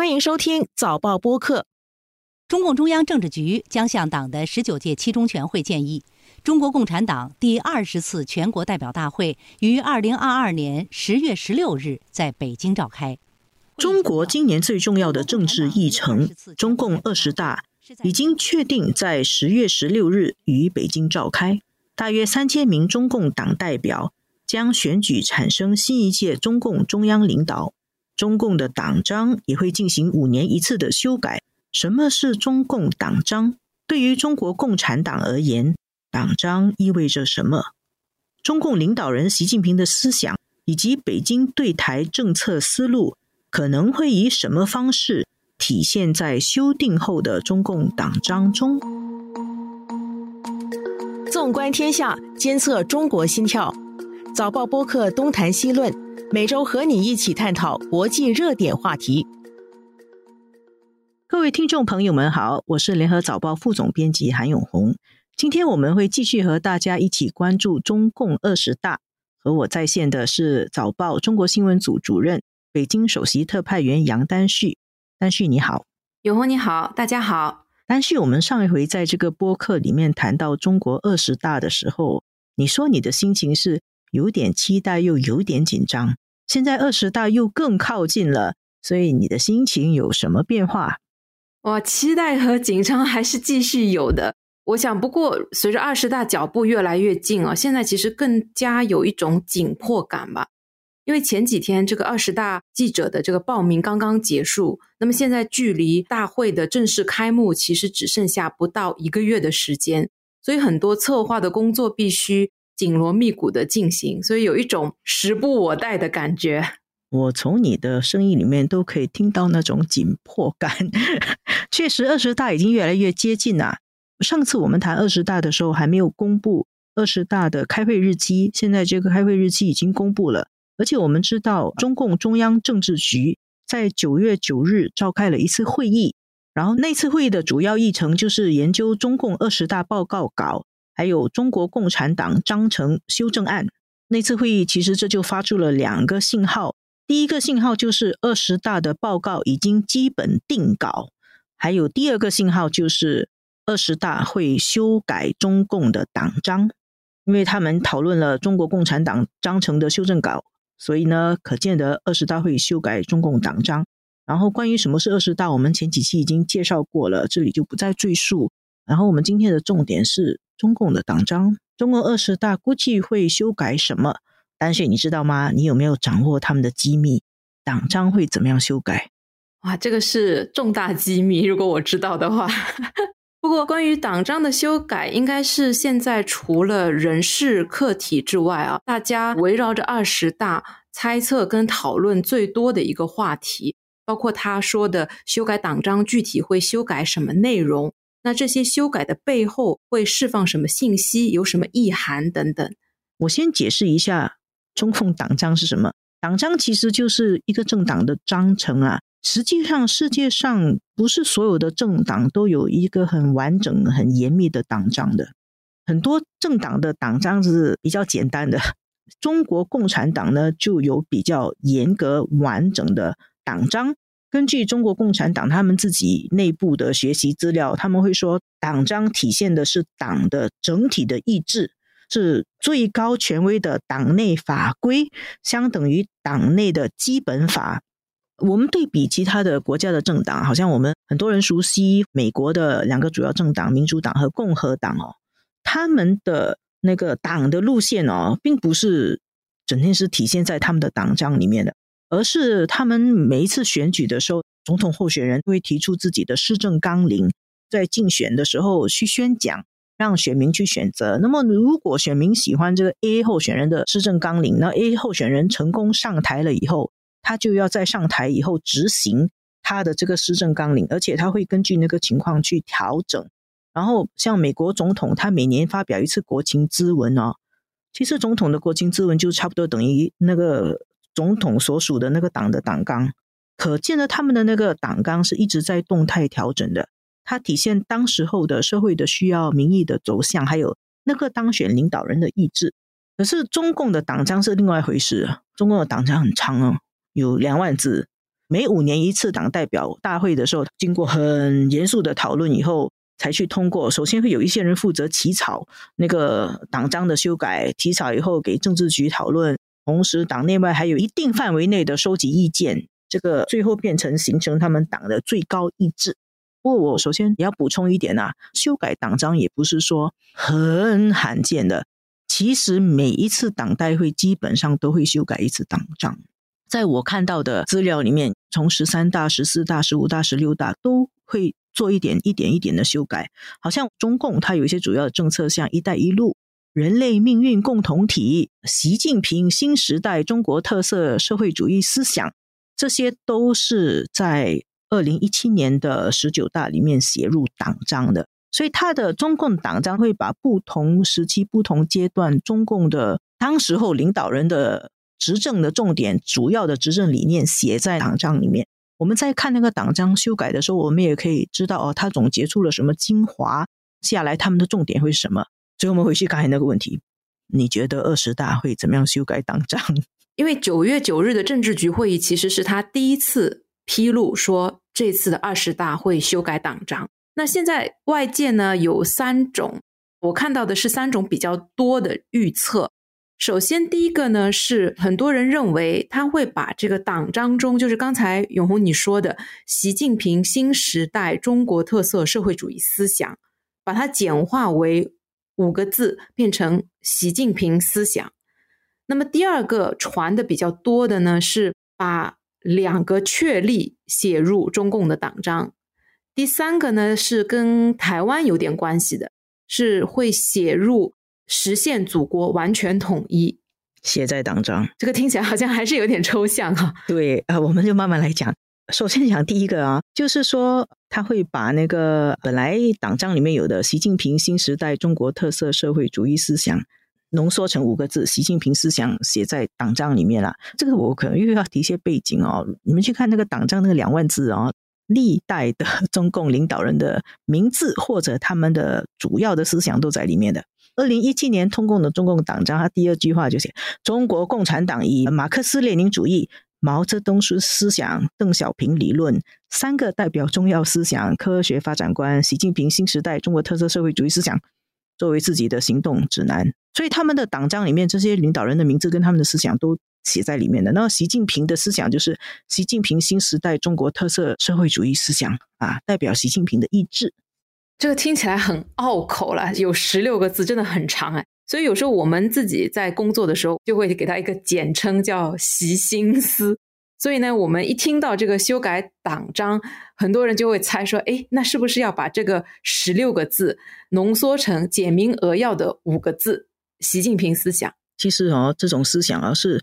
欢迎收听早报播客。中共中央政治局将向党的十九届七中全会建议，中国共产党第二十次全国代表大会于二零二二年十月十六日在北京召开。中国今年最重要的政治议程——中共二十大，已经确定在十月十六日于北京召开。大约三千名中共党代表将选举产生新一届中共中央领导。中共的党章也会进行五年一次的修改。什么是中共党章？对于中国共产党而言，党章意味着什么？中共领导人习近平的思想以及北京对台政策思路，可能会以什么方式体现在修订后的中共党章中？纵观天下，监测中国心跳。早报播客东谈西论。每周和你一起探讨国际热点话题。各位听众朋友们好，我是联合早报副总编辑韩永红。今天我们会继续和大家一起关注中共二十大。和我在线的是早报中国新闻组主任、北京首席特派员杨丹旭。丹旭你好，永红你好，大家好。丹旭，我们上一回在这个播客里面谈到中国二十大的时候，你说你的心情是？有点期待，又有点紧张。现在二十大又更靠近了，所以你的心情有什么变化？哇，期待和紧张还是继续有的。我想，不过随着二十大脚步越来越近啊，现在其实更加有一种紧迫感吧。因为前几天这个二十大记者的这个报名刚刚结束，那么现在距离大会的正式开幕其实只剩下不到一个月的时间，所以很多策划的工作必须。紧锣密鼓的进行，所以有一种时不我待的感觉。我从你的声音里面都可以听到那种紧迫感。确实，二十大已经越来越接近了。上次我们谈二十大的时候，还没有公布二十大的开会日期，现在这个开会日期已经公布了。而且我们知道，中共中央政治局在九月九日召开了一次会议，然后那次会议的主要议程就是研究中共二十大报告稿。还有中国共产党章程修正案，那次会议其实这就发出了两个信号。第一个信号就是二十大的报告已经基本定稿，还有第二个信号就是二十大会修改中共的党章，因为他们讨论了中国共产党章程的修正稿，所以呢，可见得二十大会修改中共党章。然后关于什么是二十大，我们前几期已经介绍过了，这里就不再赘述。然后我们今天的重点是。中共的党章，中共二十大估计会修改什么？但是，你知道吗？你有没有掌握他们的机密？党章会怎么样修改？哇，这个是重大机密。如果我知道的话，不过关于党章的修改，应该是现在除了人事课题之外啊，大家围绕着二十大猜测跟讨论最多的一个话题，包括他说的修改党章具体会修改什么内容。那这些修改的背后会释放什么信息？有什么意涵等等？我先解释一下中共党章是什么。党章其实就是一个政党的章程啊。实际上，世界上不是所有的政党都有一个很完整、很严密的党章的。很多政党的党章是比较简单的。中国共产党呢，就有比较严格、完整的党章。根据中国共产党他们自己内部的学习资料，他们会说，党章体现的是党的整体的意志，是最高权威的党内法规，相等于党内的基本法。我们对比其他的国家的政党，好像我们很多人熟悉美国的两个主要政党，民主党和共和党哦，他们的那个党的路线哦，并不是整天是体现在他们的党章里面的。而是他们每一次选举的时候，总统候选人会提出自己的施政纲领，在竞选的时候去宣讲，让选民去选择。那么，如果选民喜欢这个 A 候选人的施政纲领，那 A 候选人成功上台了以后，他就要在上台以后执行他的这个施政纲领，而且他会根据那个情况去调整。然后，像美国总统，他每年发表一次国情咨文哦，其实总统的国情咨文就差不多等于那个。总统所属的那个党的党纲，可见呢他们的那个党纲是一直在动态调整的。它体现当时候的社会的需要、民意的走向，还有那个当选领导人的意志。可是中共的党章是另外一回事。中共的党章很长哦，有两万字，每五年一次党代表大会的时候，经过很严肃的讨论以后，才去通过。首先会有一些人负责起草那个党章的修改，起草以后给政治局讨论，同时党内外还有一定范围内的收集意见，这个最后变成形成他们党的最高意志。不过我首先也要补充一点啊，修改党章也不是说很罕见的，其实每一次党代会基本上都会修改一次党章。在我看到的资料里面，从十三大、十四大、十五大、十六大都会做一点、一点、一点的修改。好像中共它有一些主要的政策，像“一带一路”、人类命运共同体、习近平新时代中国特色社会主义思想，这些都是在二零一七年的十九大里面写入党章的。所以，他的中共党章会把不同时期、不同阶段中共的当时候领导人的。执政的重点、主要的执政理念写在党章里面。我们在看那个党章修改的时候，我们也可以知道哦，他总结出了什么精华，下来他们的重点会是什么。所以，我们回去刚才那个问题：你觉得二十大会怎么样修改党章？因为九月九日的政治局会议其实是他第一次披露说这次的二十大会修改党章。那现在外界呢有三种，我看到的是三种比较多的预测。首先，第一个呢是很多人认为他会把这个党章中，就是刚才永红你说的习近平新时代中国特色社会主义思想，把它简化为五个字，变成习近平思想。那么第二个传的比较多的呢是把两个确立写入中共的党章。第三个呢是跟台湾有点关系的，是会写入。实现祖国完全统一，写在党章。这个听起来好像还是有点抽象哈。对啊，我们就慢慢来讲。首先讲第一个啊，就是说他会把那个本来党章里面有的习近平新时代中国特色社会主义思想浓缩成五个字“习近平思想”写在党章里面了。这个我可能又要提一些背景哦。你们去看那个党章那个两万字啊，历代的 中共领导人的名字或者他们的主要的思想都在里面的。二零一七年通过的中共党章，它第二句话就写：“中国共产党以马克思列宁主义、毛泽东思思想、邓小平理论三个代表重要思想、科学发展观、习近平新时代中国特色社会主义思想作为自己的行动指南。”所以他们的党章里面这些领导人的名字跟他们的思想都写在里面的。那习近平的思想就是习近平新时代中国特色社会主义思想啊，代表习近平的意志。这个听起来很拗口了，有十六个字，真的很长哎。所以有时候我们自己在工作的时候，就会给他一个简称叫“习心思”。所以呢，我们一听到这个修改党章，很多人就会猜说：“哎，那是不是要把这个十六个字浓缩成简明扼要的五个字‘习近平思想’？”其实哦，这种思想啊，是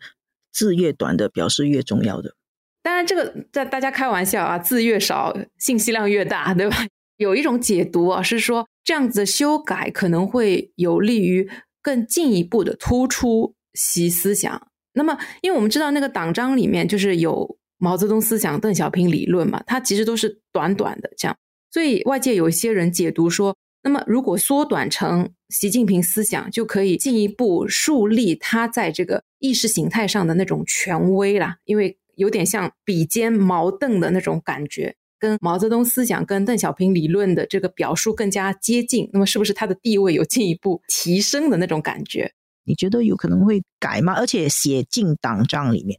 字越短的表示越重要的。当然，这个在大家开玩笑啊，字越少，信息量越大，对吧？有一种解读啊，是说这样子的修改可能会有利于更进一步的突出习思想。那么，因为我们知道那个党章里面就是有毛泽东思想、邓小平理论嘛，它其实都是短短的这样，所以外界有一些人解读说，那么如果缩短成习近平思想，就可以进一步树立他在这个意识形态上的那种权威啦，因为有点像比肩毛邓的那种感觉。跟毛泽东思想、跟邓小平理论的这个表述更加接近，那么是不是他的地位有进一步提升的那种感觉？你觉得有可能会改吗？而且写进党章里面，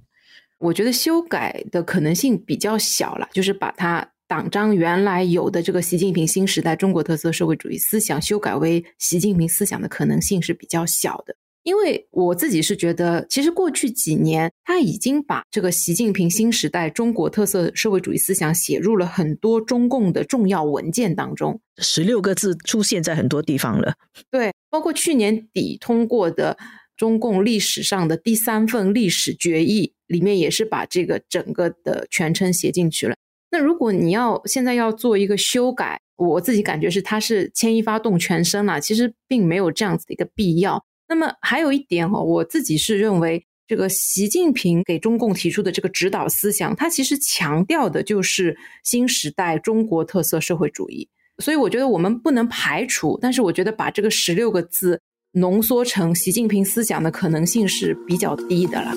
我觉得修改的可能性比较小了，就是把它党章原来有的这个习近平新时代中国特色社会主义思想修改为习近平思想的可能性是比较小的。因为我自己是觉得，其实过去几年他已经把这个习近平新时代中国特色社会主义思想写入了很多中共的重要文件当中，十六个字出现在很多地方了。对，包括去年底通过的中共历史上的第三份历史决议里面，也是把这个整个的全称写进去了。那如果你要现在要做一个修改，我自己感觉是它是牵一发动全身了，其实并没有这样子的一个必要。那么还有一点哈，我自己是认为，这个习近平给中共提出的这个指导思想，他其实强调的就是新时代中国特色社会主义。所以我觉得我们不能排除，但是我觉得把这个十六个字浓缩成习近平思想的可能性是比较低的了。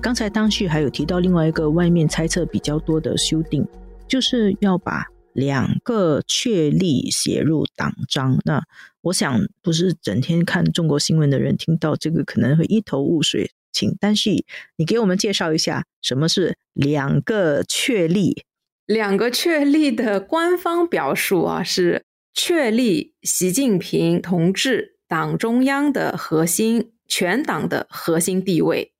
刚才当旭还有提到另外一个外面猜测比较多的修订，就是要把两个确立写入党章。那我想不是整天看中国新闻的人听到这个可能会一头雾水，请单旭你给我们介绍一下什么是两个确立。两个确立的官方表述啊，是确立习近平同志党中央的核心、全党的核心地位，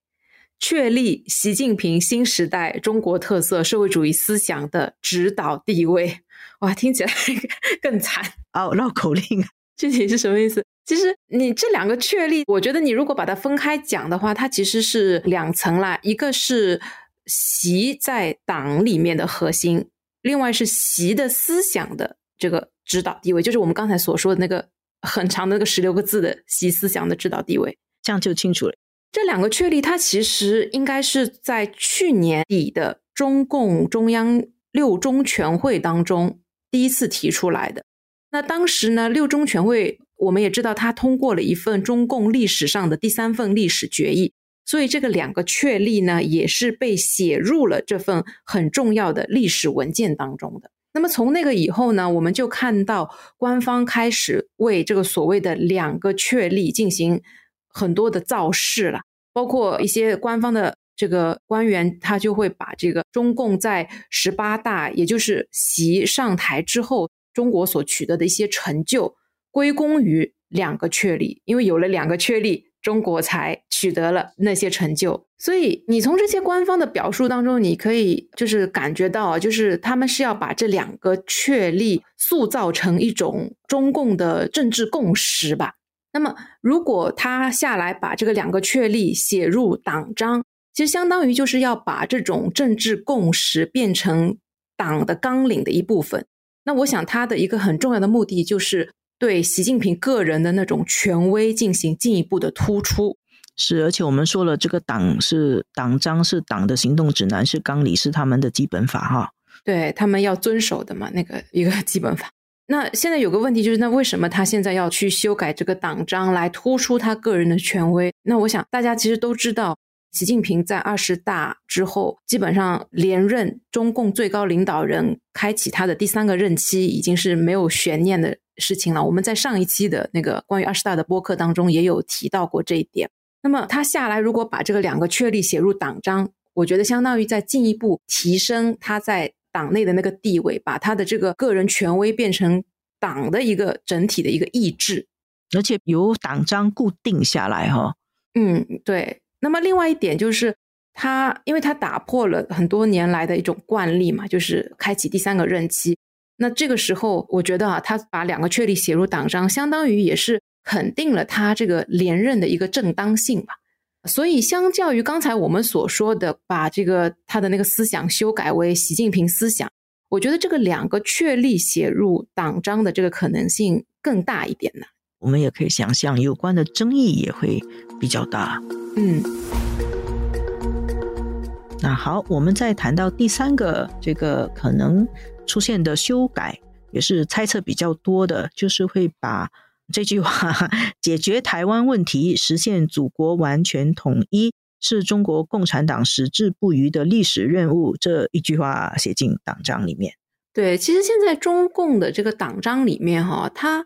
确立习近平新时代中国特色社会主义思想的指导地位。哇，听起来 更惨哦，绕口令，具体是什么意思？其实你这两个确立，我觉得你如果把它分开讲的话，它其实是两层啦，一个是。习在党里面的核心，另外是习的思想的这个指导地位，就是我们刚才所说的那个很长的那个十六个字的习思想的指导地位，这样就清楚了。这两个确立，它其实应该是在去年底的中共中央六中全会当中第一次提出来的。那当时呢，六中全会我们也知道，他通过了一份中共历史上的第三份历史决议。所以这个两个确立呢，也是被写入了这份很重要的历史文件当中的。那么从那个以后呢，我们就看到官方开始为这个所谓的两个确立进行很多的造势了，包括一些官方的这个官员，他就会把这个中共在十八大，也就是习上台之后，中国所取得的一些成就归功于两个确立，因为有了两个确立。中国才取得了那些成就，所以你从这些官方的表述当中，你可以就是感觉到，就是他们是要把这两个确立塑造成一种中共的政治共识吧。那么，如果他下来把这个两个确立写入党章，其实相当于就是要把这种政治共识变成党的纲领的一部分。那我想，他的一个很重要的目的就是。对习近平个人的那种权威进行进一步的突出，是，而且我们说了，这个党是党章，是党的行动指南，是纲领，是他们的基本法，哈，对他们要遵守的嘛，那个一个基本法。那现在有个问题就是，那为什么他现在要去修改这个党章来突出他个人的权威？那我想大家其实都知道，习近平在二十大之后，基本上连任中共最高领导人，开启他的第三个任期，已经是没有悬念的。事情了，我们在上一期的那个关于二十大的播客当中也有提到过这一点。那么他下来如果把这个两个确立写入党章，我觉得相当于在进一步提升他在党内的那个地位，把他的这个个人权威变成党的一个整体的一个意志，而且由党章固定下来哈。嗯，对。那么另外一点就是他，因为他打破了很多年来的一种惯例嘛，就是开启第三个任期。那这个时候，我觉得啊，他把两个确立写入党章，相当于也是肯定了他这个连任的一个正当性吧。所以，相较于刚才我们所说的把这个他的那个思想修改为习近平思想，我觉得这个两个确立写入党章的这个可能性更大一点呢。我们也可以想象，有关的争议也会比较大。嗯。那好，我们再谈到第三个这个可能。出现的修改也是猜测比较多的，就是会把这句话 “解决台湾问题，实现祖国完全统一，是中国共产党矢志不渝的历史任务”这一句话写进党章里面。对，其实现在中共的这个党章里面哈，它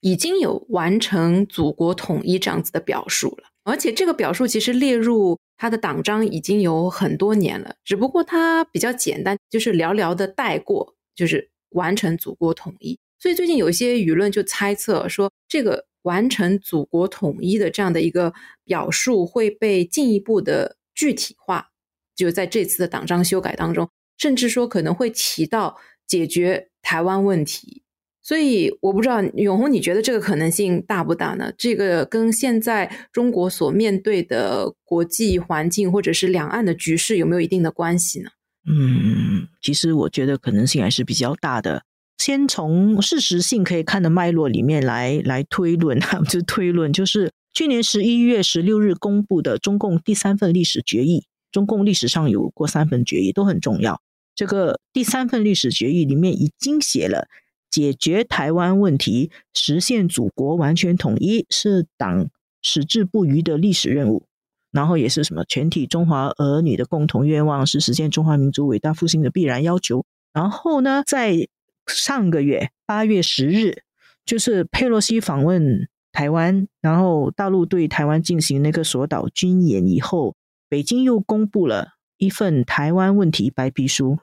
已经有完成祖国统一这样子的表述了，而且这个表述其实列入他的党章已经有很多年了，只不过它比较简单，就是寥寥的带过。就是完成祖国统一，所以最近有一些舆论就猜测说，这个完成祖国统一的这样的一个表述会被进一步的具体化，就在这次的党章修改当中，甚至说可能会提到解决台湾问题。所以我不知道永红，你觉得这个可能性大不大呢？这个跟现在中国所面对的国际环境或者是两岸的局势有没有一定的关系呢？嗯，其实我觉得可能性还是比较大的。先从事实性可以看的脉络里面来来推论，就推论就是去年十一月十六日公布的中共第三份历史决议。中共历史上有过三份决议，都很重要。这个第三份历史决议里面已经写了，解决台湾问题、实现祖国完全统一是党矢志不渝的历史任务。然后也是什么全体中华儿女的共同愿望，是实现中华民族伟大复兴的必然要求。然后呢，在上个月八月十日，就是佩洛西访问台湾，然后大陆对台湾进行那个锁岛军演以后，北京又公布了一份台湾问题白皮书。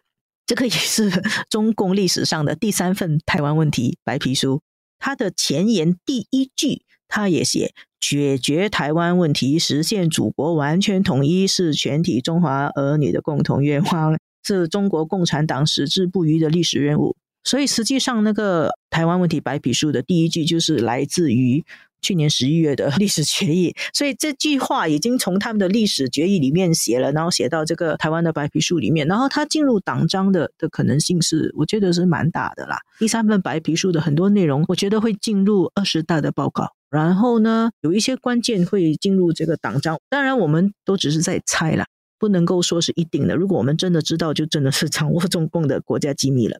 这个也是中共历史上的第三份台湾问题白皮书。它的前言第一句，它也写：解决台湾问题，实现祖国完全统一，是全体中华儿女的共同愿望，是中国共产党矢志不渝的历史任务。所以，实际上那个台湾问题白皮书的第一句，就是来自于。去年十一月的历史决议，所以这句话已经从他们的历史决议里面写了，然后写到这个台湾的白皮书里面，然后它进入党章的的可能性是，我觉得是蛮大的啦。第三份白皮书的很多内容，我觉得会进入二十大的报告，然后呢，有一些关键会进入这个党章。当然，我们都只是在猜啦，不能够说是一定的。如果我们真的知道，就真的是掌握中共的国家机密了。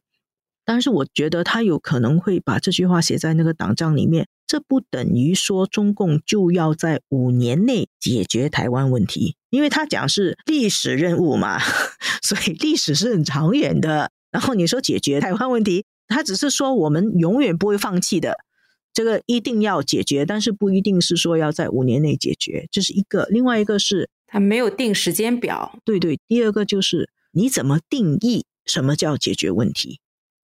但是我觉得他有可能会把这句话写在那个党章里面，这不等于说中共就要在五年内解决台湾问题，因为他讲是历史任务嘛，所以历史是很长远的。然后你说解决台湾问题，他只是说我们永远不会放弃的，这个一定要解决，但是不一定是说要在五年内解决，这是一个。另外一个是他没有定时间表，对对。第二个就是你怎么定义什么叫解决问题？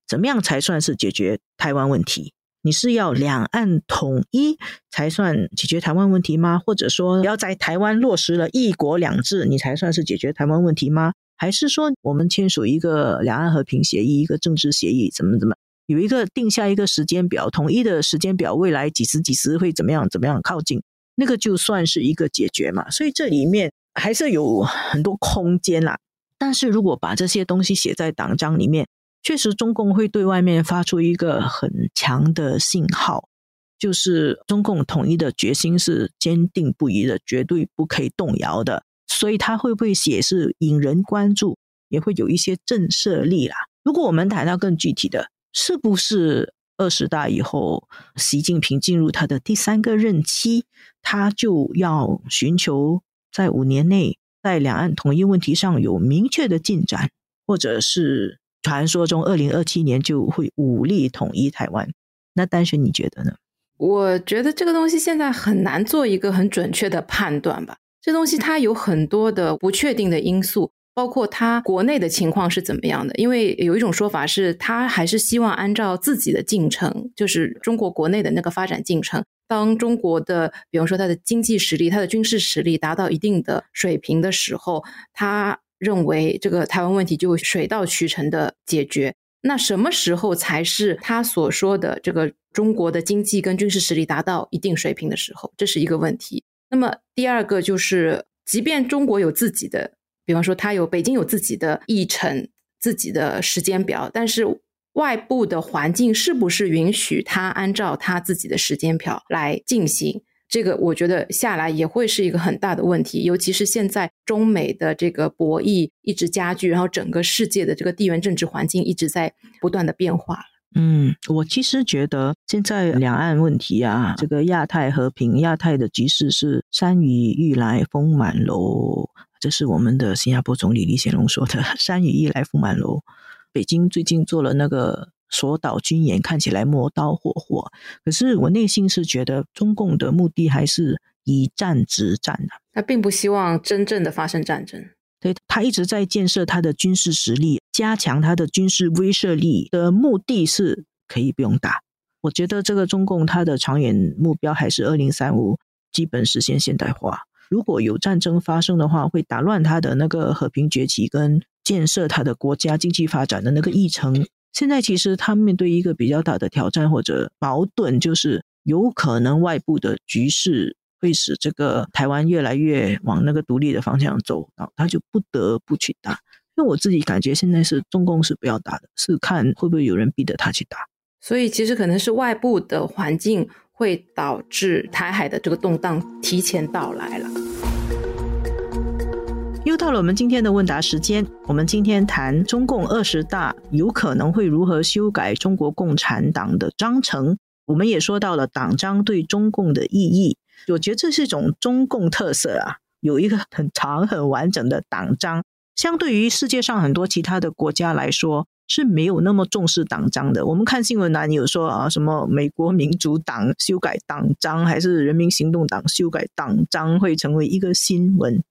怎么样才算是解决台湾问题？你是要两岸统一才算解决台湾问题吗？或者说要在台湾落实了一国两制，你才算是解决台湾问题吗？还是说我们签署一个两岸和平协议、一个政治协议，怎么怎么有一个定下一个时间表，统一的时间表，未来几时几时会怎么样怎么样靠近，那个就算是一个解决嘛？所以这里面还是有很多空间啦。但是如果把这些东西写在党章里面，确实，中共会对外面发出一个很强的信号，就是中共统一的决心是坚定不移的，绝对不可以动摇的。所以，他会不会写是引人关注，也会有一些震慑力啦。如果我们谈到更具体的，是不是二十大以后，习近平进入他的第三个任期，他就要寻求在五年内在两岸统一问题上有明确的进展，或者是？传说中，二零二七年就会武力统一台湾。那丹雪，你觉得呢？我觉得这个东西现在很难做一个很准确的判断吧。这东西它有很多的不确定的因素，包括它国内的情况是怎么样的。因为有一种说法是，他还是希望按照自己的进程，就是中国国内的那个发展进程。当中国的，比方说它的经济实力、它的军事实力达到一定的水平的时候，它。认为这个台湾问题就会水到渠成的解决，那什么时候才是他所说的这个中国的经济跟军事实力达到一定水平的时候？这是一个问题。那么第二个就是，即便中国有自己的，比方说他有北京有自己的议程、自己的时间表，但是外部的环境是不是允许他按照他自己的时间表来进行？这个我觉得下来也会是一个很大的问题，尤其是现在中美的这个博弈一直加剧，然后整个世界的这个地缘政治环境一直在不断的变化。嗯，我其实觉得现在两岸问题啊，这个亚太和平、亚太的局势是山雨欲来风满楼，这是我们的新加坡总理李显龙说的“ 山雨欲来风满楼”。北京最近做了那个。所导军演看起来磨刀霍霍，可是我内心是觉得中共的目的还是以战止战的。他并不希望真正的发生战争，对他一直在建设他的军事实力，加强他的军事威慑力的目的是可以不用打。我觉得这个中共他的长远目标还是二零三五基本实现现代化。如果有战争发生的话，会打乱他的那个和平崛起跟建设他的国家经济发展的那个议程。现在其实他面对一个比较大的挑战或者矛盾，就是有可能外部的局势会使这个台湾越来越往那个独立的方向走，然后他就不得不去打。因为我自己感觉现在是中共是不要打的，是看会不会有人逼着他去打。所以其实可能是外部的环境会导致台海的这个动荡提前到来了。又到了我们今天的问答时间。我们今天谈中共二十大有可能会如何修改中国共产党的章程。我们也说到了党章对中共的意义。我觉得这是一种中共特色啊。有一个很长很完整的党章。相对于世界上很多其他的国家来说，是没有那么重视党章的。我们看新闻栏，有说啊，什么美国民主党修改党章，还是人民行动党修改党章，会成为一个新闻。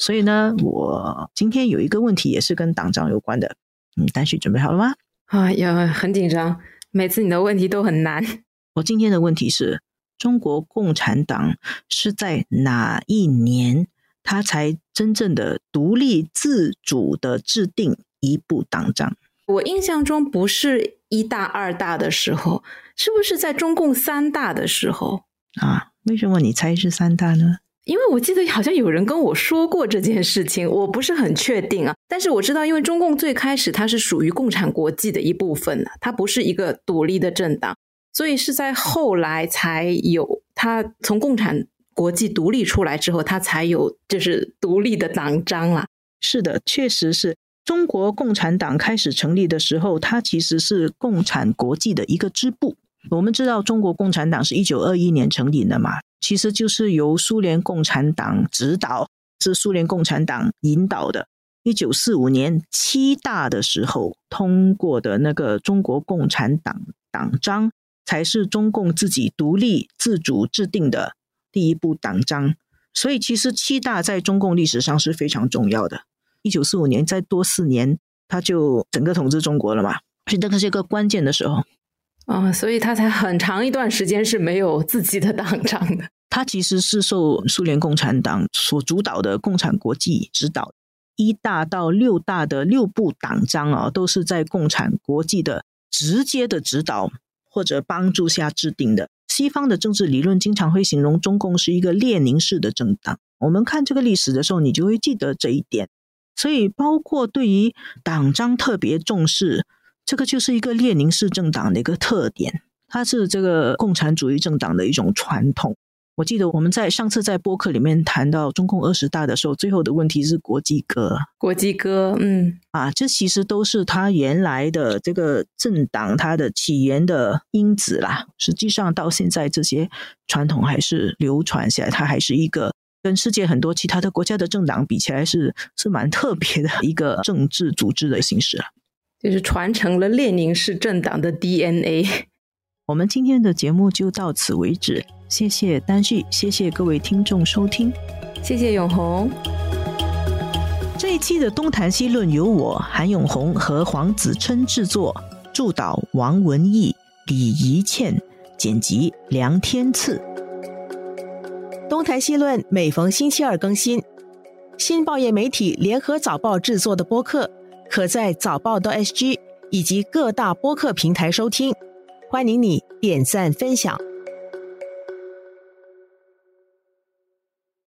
所以呢，我今天有一个问题也是跟党章有关的。嗯，丹旭准备好了吗？啊，呀，很紧张。每次你的问题都很难。我今天的问题是：中国共产党是在哪一年，他才真正的独立自主的制定一部党章？我印象中不是一大二大的时候，是不是在中共三大的时候啊？为什么你猜是三大呢？因为我记得好像有人跟我说过这件事情，我不是很确定啊。但是我知道，因为中共最开始它是属于共产国际的一部分的，它不是一个独立的政党，所以是在后来才有它从共产国际独立出来之后，它才有就是独立的党章啊。是的，确实是中国共产党开始成立的时候，它其实是共产国际的一个支部。我们知道，中国共产党是一九二一年成立的嘛。其实就是由苏联共产党指导，是苏联共产党引导的。一九四五年七大的时候通过的那个中国共产党党章，才是中共自己独立自主制定的第一部党章。所以，其实七大在中共历史上是非常重要的。一九四五年再多四年，他就整个统治中国了嘛，所以这个是一个关键的时候。啊，所以他才很长一段时间是没有自己的党章的。他其实是受苏联共产党所主导的共产国际指导，一大到六大的六部党章啊，都是在共产国际的直接的指导或者帮助下制定的。西方的政治理论经常会形容中共是一个列宁式的政党。我们看这个历史的时候，你就会记得这一点。所以，包括对于党章特别重视。这个就是一个列宁式政党的一个特点，它是这个共产主义政党的一种传统。我记得我们在上次在播客里面谈到中共二十大的时候，最后的问题是国际歌。国际歌，嗯，啊，这其实都是他原来的这个政党它的起源的因子啦。实际上到现在，这些传统还是流传下来，它还是一个跟世界很多其他的国家的政党比起来，是是蛮特别的一个政治组织的形式啊。就是传承了列宁式政党的 DNA。我们今天的节目就到此为止，谢谢丹旭，谢谢各位听众收听，谢谢永红。这一期的东谈西论由我韩永红和黄子琛制作，助导王文义、李怡倩，剪辑梁天赐。东谈西论每逢星期二更新，新报业媒体联合早报制作的播客。可在早报的 SG 以及各大播客平台收听，欢迎你点赞分享。